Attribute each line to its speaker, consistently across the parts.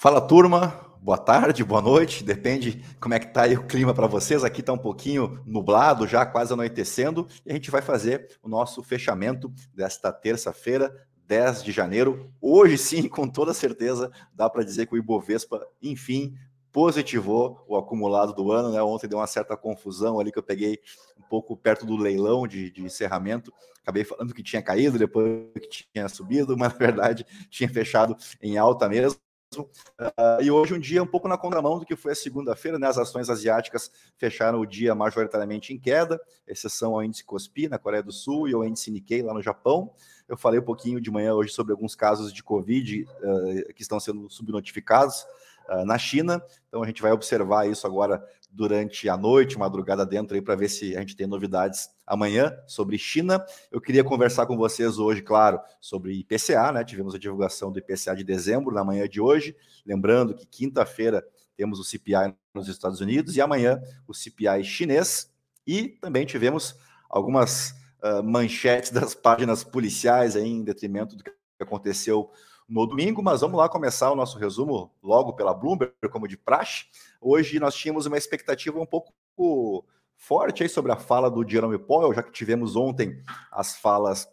Speaker 1: Fala turma, boa tarde, boa noite, depende como é que tá aí o clima para vocês. Aqui está um pouquinho nublado, já quase anoitecendo, e a gente vai fazer o nosso fechamento desta terça-feira, 10 de janeiro. Hoje sim, com toda certeza, dá para dizer que o Ibovespa, enfim, positivou o acumulado do ano, né? Ontem deu uma certa confusão ali que eu peguei um pouco perto do leilão de, de encerramento. Acabei falando que tinha caído, depois que tinha subido, mas na verdade tinha fechado em alta mesmo. Uh, e hoje um dia um pouco na contramão do que foi a segunda-feira, né? As ações asiáticas fecharam o dia majoritariamente em queda, exceção ao índice Kospi na Coreia do Sul e ao índice Nikkei lá no Japão. Eu falei um pouquinho de manhã hoje sobre alguns casos de Covid uh, que estão sendo subnotificados uh, na China. Então a gente vai observar isso agora durante a noite, madrugada dentro aí para ver se a gente tem novidades amanhã sobre China. Eu queria conversar com vocês hoje, claro, sobre IPCA, né? Tivemos a divulgação do IPCA de dezembro na manhã de hoje, lembrando que quinta-feira temos o CPI nos Estados Unidos e amanhã o CPI chinês e também tivemos algumas uh, manchetes das páginas policiais aí em detrimento do que aconteceu no domingo, mas vamos lá começar o nosso resumo logo pela Bloomberg, como de praxe. Hoje nós tínhamos uma expectativa um pouco forte aí sobre a fala do Jerome Powell, já que tivemos ontem as falas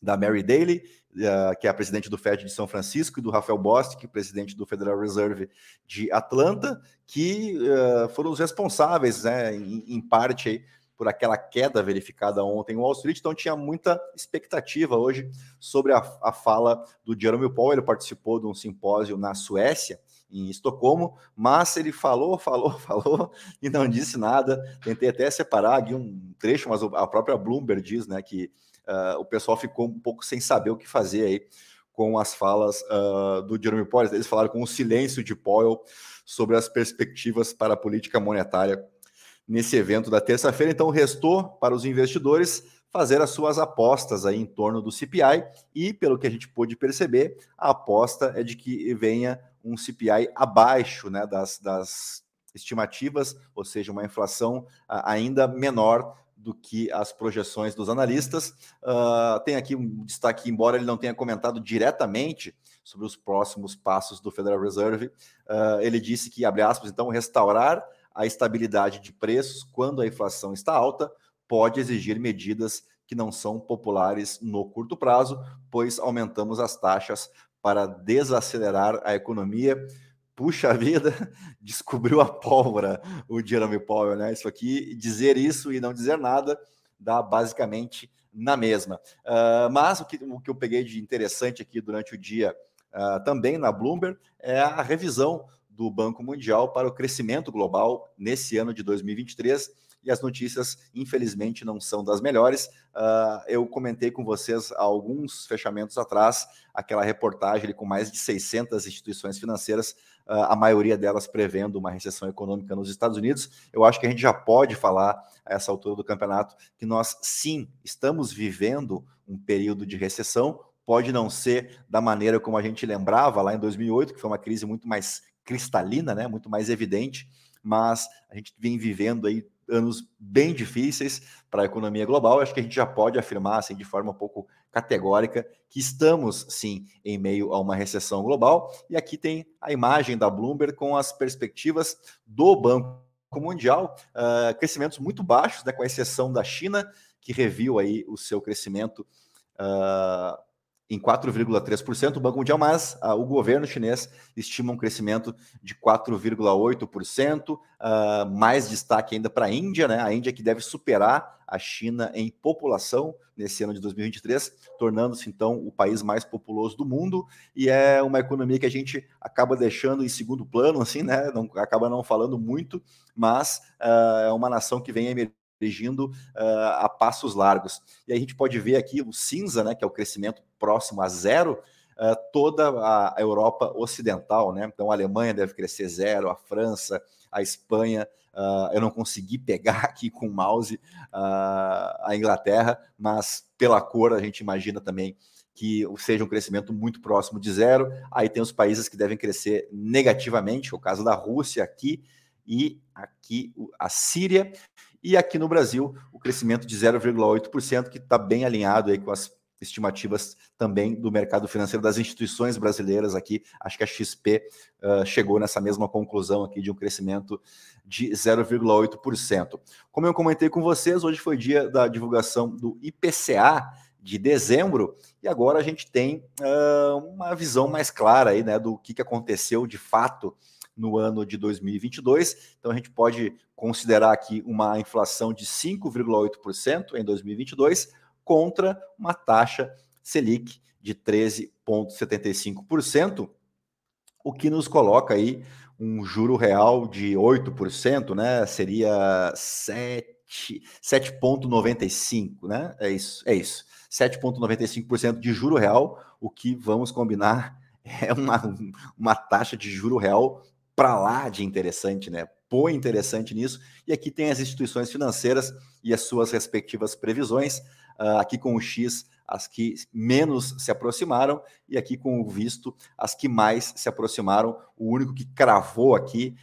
Speaker 1: da Mary Daly, uh, que é a presidente do Fed de São Francisco, e do Rafael Bostic, presidente do Federal Reserve de Atlanta, que uh, foram os responsáveis, né, em parte aí, por aquela queda verificada ontem em Wall Street, então tinha muita expectativa hoje sobre a, a fala do Jerome Powell. Ele participou de um simpósio na Suécia, em Estocolmo, mas ele falou, falou, falou e não disse nada. Tentei até separar aqui um trecho, mas a própria Bloomberg diz né, que uh, o pessoal ficou um pouco sem saber o que fazer aí com as falas uh, do Jerome Powell. Eles falaram com o silêncio de Powell sobre as perspectivas para a política monetária nesse evento da terça-feira. Então, restou para os investidores fazer as suas apostas aí em torno do CPI e, pelo que a gente pôde perceber, a aposta é de que venha um CPI abaixo né, das, das estimativas, ou seja, uma inflação ainda menor do que as projeções dos analistas. Uh, tem aqui um destaque, embora ele não tenha comentado diretamente sobre os próximos passos do Federal Reserve, uh, ele disse que, abre aspas, então, restaurar a estabilidade de preços quando a inflação está alta pode exigir medidas que não são populares no curto prazo, pois aumentamos as taxas para desacelerar a economia. Puxa vida, descobriu a pólvora o Jeremy Powell, né? Isso aqui, dizer isso e não dizer nada, dá basicamente na mesma. Uh, mas o que, o que eu peguei de interessante aqui durante o dia, uh, também na Bloomberg, é a revisão do Banco Mundial para o crescimento global nesse ano de 2023 e as notícias, infelizmente, não são das melhores. Uh, eu comentei com vocês há alguns fechamentos atrás aquela reportagem com mais de 600 instituições financeiras, uh, a maioria delas prevendo uma recessão econômica nos Estados Unidos. Eu acho que a gente já pode falar, a essa altura do campeonato, que nós sim estamos vivendo um período de recessão. Pode não ser da maneira como a gente lembrava lá em 2008, que foi uma crise muito mais cristalina, né, muito mais evidente, mas a gente vem vivendo aí anos bem difíceis para a economia global. Acho que a gente já pode afirmar, assim, de forma um pouco categórica, que estamos sim em meio a uma recessão global. E aqui tem a imagem da Bloomberg com as perspectivas do Banco Mundial, uh, crescimentos muito baixos, né, com exceção da China, que reviu aí o seu crescimento uh, em 4,3% o Banco Mundial, mas ah, o governo chinês estima um crescimento de 4,8%, ah, mais destaque ainda para a Índia, né? A Índia que deve superar a China em população nesse ano de 2023, tornando-se então o país mais populoso do mundo e é uma economia que a gente acaba deixando em segundo plano, assim, né? Não, acaba não falando muito, mas ah, é uma nação que vem emergindo dirigindo uh, a passos largos. E a gente pode ver aqui o cinza, né, que é o crescimento próximo a zero, uh, toda a Europa Ocidental, né? Então a Alemanha deve crescer zero, a França, a Espanha, uh, eu não consegui pegar aqui com o mouse a Inglaterra, mas pela cor a gente imagina também que seja um crescimento muito próximo de zero. Aí tem os países que devem crescer negativamente, o caso da Rússia aqui e aqui a Síria e aqui no Brasil, o crescimento de 0,8%, que está bem alinhado aí com as estimativas também do mercado financeiro das instituições brasileiras aqui. Acho que a XP uh, chegou nessa mesma conclusão aqui de um crescimento de 0,8%. Como eu comentei com vocês, hoje foi dia da divulgação do IPCA de dezembro e agora a gente tem uh, uma visão mais clara aí, né, do que, que aconteceu de fato no ano de 2022. Então a gente pode considerar aqui uma inflação de 5,8% em 2022 contra uma taxa Selic de 13,75%, o que nos coloca aí um juro real de 8%, né? Seria 7,95, né? É isso, é isso. 7,95% de juro real, o que vamos combinar é uma, uma taxa de juro real para lá de interessante, né? Pô, interessante nisso. E aqui tem as instituições financeiras e as suas respectivas previsões. Uh, aqui com o X, as que menos se aproximaram, e aqui com o visto, as que mais se aproximaram. O único que cravou aqui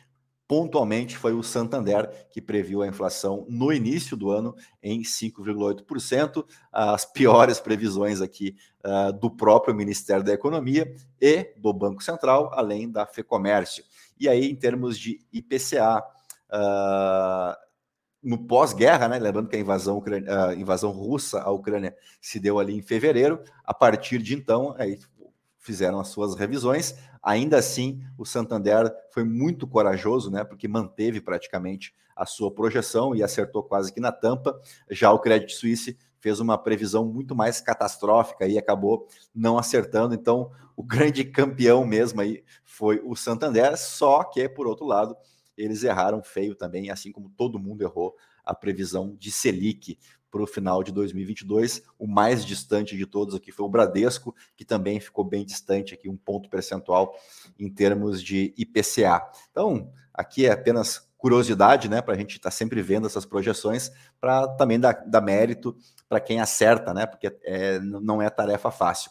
Speaker 1: pontualmente foi o Santander, que previu a inflação no início do ano em 5,8%, as piores previsões aqui uh, do próprio Ministério da Economia e do Banco Central, além da FEComércio. E aí, em termos de IPCA, uh, ah, no pós-guerra, né? Lembrando que a invasão, a invasão russa à Ucrânia se deu ali em fevereiro. A partir de então, aí fizeram as suas revisões. Ainda assim, o Santander foi muito corajoso, né? Porque manteve praticamente a sua projeção e acertou quase que na tampa. Já o Credit Suisse fez uma previsão muito mais catastrófica e acabou não acertando. Então, o grande campeão mesmo aí foi o Santander, só que, por outro lado, eles erraram feio também, assim como todo mundo errou a previsão de Selic para o final de 2022. O mais distante de todos aqui foi o Bradesco, que também ficou bem distante aqui, um ponto percentual em termos de IPCA. Então, aqui é apenas curiosidade, né, para a gente estar tá sempre vendo essas projeções, para também dar, dar mérito para quem acerta, né, porque é, não é tarefa fácil.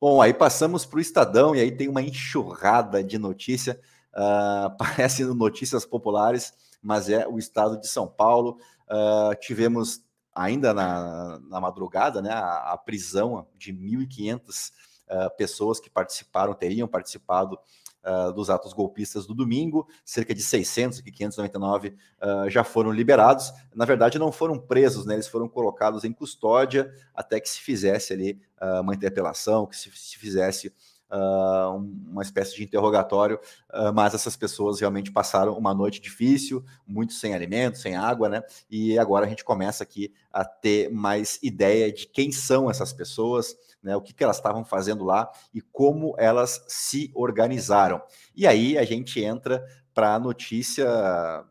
Speaker 1: Bom, aí passamos para o Estadão e aí tem uma enxurrada de notícia. Uh, parece notícias populares, mas é o estado de São Paulo. Uh, tivemos ainda na, na madrugada né, a, a prisão de 1.500 uh, ah, pessoas que participaram, teriam participado uh, dos atos golpistas do domingo, cerca de 600, 599 uh, já foram liberados. Na verdade, não foram presos, né? eles foram colocados em custódia até que se fizesse ali uh, uma interpelação, que se, se fizesse Uh, uma espécie de interrogatório, uh, mas essas pessoas realmente passaram uma noite difícil, muito sem alimento, sem água, né? E agora a gente começa aqui a ter mais ideia de quem são essas pessoas, né? O que, que elas estavam fazendo lá e como elas se organizaram. E aí a gente entra para a notícia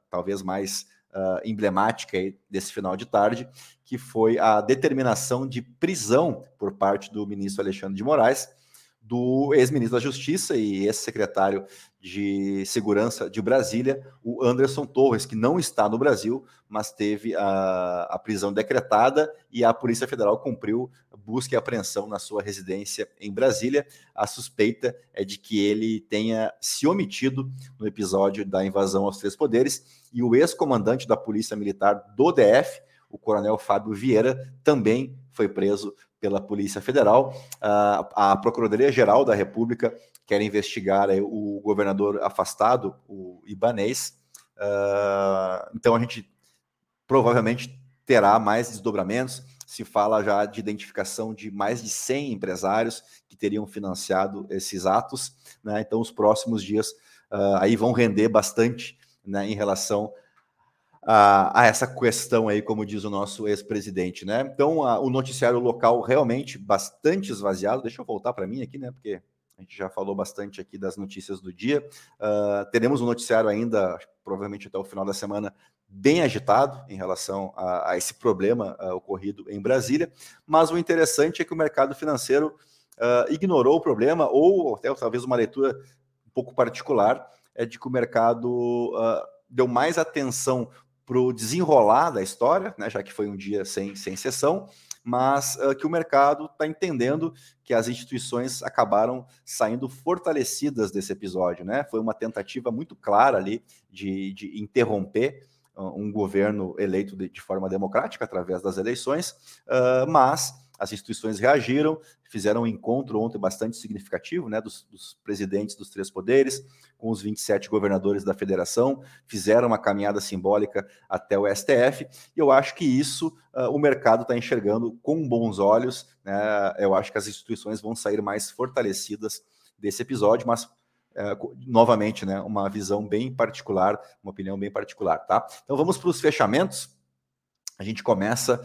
Speaker 1: talvez mais uh, emblemática desse final de tarde, que foi a determinação de prisão por parte do ministro Alexandre de Moraes do ex-ministro da Justiça e ex-secretário de Segurança de Brasília, o Anderson Torres, que não está no Brasil, mas teve a, a prisão decretada e a Polícia Federal cumpriu busca e apreensão na sua residência em Brasília. A suspeita é de que ele tenha se omitido no episódio da invasão aos três poderes e o ex-comandante da Polícia Militar do DF, o coronel Fábio Vieira, também foi preso pela Polícia Federal. a Procuradoria-Geral da República quer investigar o governador afastado, o Ibanês. Ah, então a gente provavelmente terá mais desdobramentos. Se fala já de identificação de mais de 100 empresários que teriam financiado esses atos. Né? Então, os próximos dias uh, aí vão render bastante né, em relação a, essa questão aí, como diz o nosso ex-presidente, né? Então, a, o noticiário local realmente bastante esvaziado. Deixa eu voltar para mim aqui, né? Porque a gente já falou bastante aqui das notícias do dia. Uh, teremos um noticiário ainda, provavelmente até o final da semana, bem agitado em relação a, a esse problema uh, ocorrido em Brasília. Mas o interessante é que o mercado financeiro uh, ignorou o problema, ou até talvez uma leitura um pouco particular, é de que o mercado deu mais atenção para o desenrolar da história, né, já que foi um dia sem, sem sessão, mas uh, que o mercado está entendendo que as instituições acabaram saindo fortalecidas desse episódio. Né? Foi uma tentativa muito clara ali de, de interromper uh, um governo eleito de, de, forma democrática através das eleições, uh, mas as instituições reagiram, fizeram um encontro ontem bastante significativo, né, dos, dos presidentes dos três poderes, com os 27 governadores da federação, fizeram uma caminhada simbólica até o STF, e eu acho que isso uh, o mercado está enxergando com bons olhos, né, eu acho que as instituições vão sair mais fortalecidas desse episódio, mas é, novamente, né, uma visão bem particular, uma opinião bem particular, tá? Então vamos para os fechamentos. A gente começa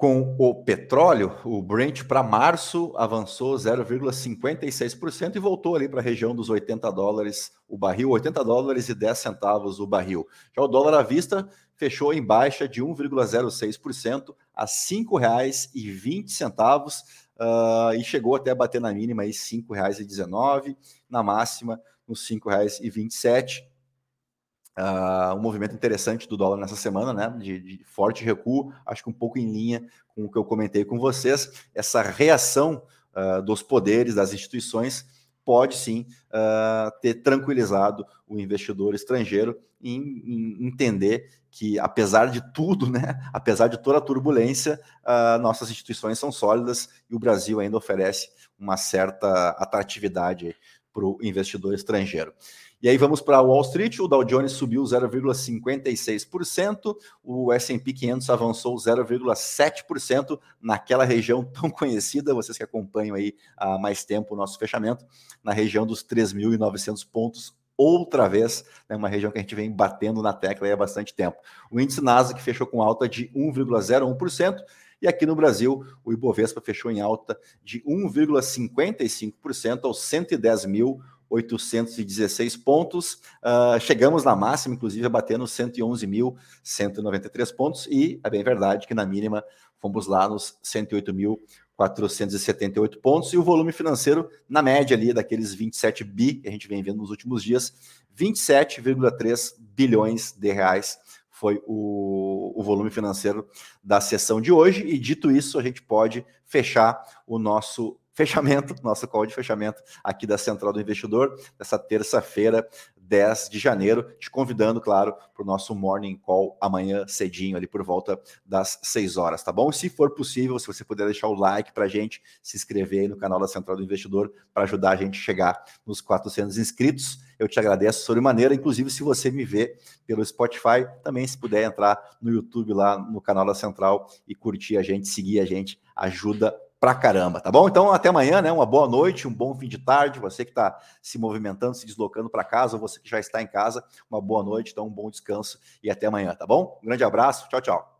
Speaker 1: com o petróleo, o Brent para março avançou 0,56% e voltou ali para a região dos 80 dólares o barril, 80 dólares e 10 centavos o barril. Já o dólar à vista fechou em baixa de 1,06% a R$ 5,20 uh, e chegou até a bater na mínima R$ 5,19, na máxima nos R$ 5,27. Uh, um movimento interessante do dólar nessa semana, né? De, de, forte recuo, acho que um pouco em linha com o que eu comentei com vocês. Essa reação uh, dos poderes, das instituições, pode sim uh, ter tranquilizado o investidor estrangeiro em, em, entender que, apesar de tudo, né, apesar de toda a turbulência, uh, nossas instituições são sólidas e o Brasil ainda oferece uma certa atratividade para o investidor estrangeiro. E aí vamos para Wall Street, o Dow Jones subiu 0,56%, o S&P 500 avançou 0,7% naquela região tão conhecida, vocês que acompanham aí há mais tempo o nosso fechamento, na região dos 3.900 pontos, outra vez, né, uma região que a gente vem batendo na tecla há bastante tempo. O índice Nasdaq fechou com alta de 1,01%, e aqui no Brasil, o Ibovespa fechou em alta de 1,55% aos 110 mil 816 pontos. Uh, chegamos na máxima, inclusive, batendo 111.193 pontos. E é bem verdade que na mínima fomos lá nos 108.478 pontos. E o volume financeiro, na média ali, daqueles 27 bi que a gente vem vendo nos últimos dias, 27,3 bilhões de reais foi o, o, volume financeiro da sessão de hoje. E dito isso, a gente pode fechar o nosso fechamento, nosso call de fechamento aqui da Central do Investidor, dessa terça-feira, 10 de janeiro, te convidando, claro, para o nosso morning call amanhã cedinho, ali por volta das 6 horas, tá bom? Se for possível, se você puder deixar o like para a gente, se inscrever aí no canal da Central do Investidor para ajudar a gente a chegar nos 400 inscritos, eu te agradeço sobremaneira. Inclusive, se você me vê pelo Spotify, também se puder entrar no YouTube lá no canal da Central e curtir a gente, seguir a gente, ajuda pra caramba, tá bom? Então, até amanhã, né? Uma boa noite, um bom fim de tarde. Você que está se movimentando, se deslocando para casa, você que já está em casa, uma boa noite, então um bom descanso e até amanhã, tá bom? Um grande abraço, tchau, tchau.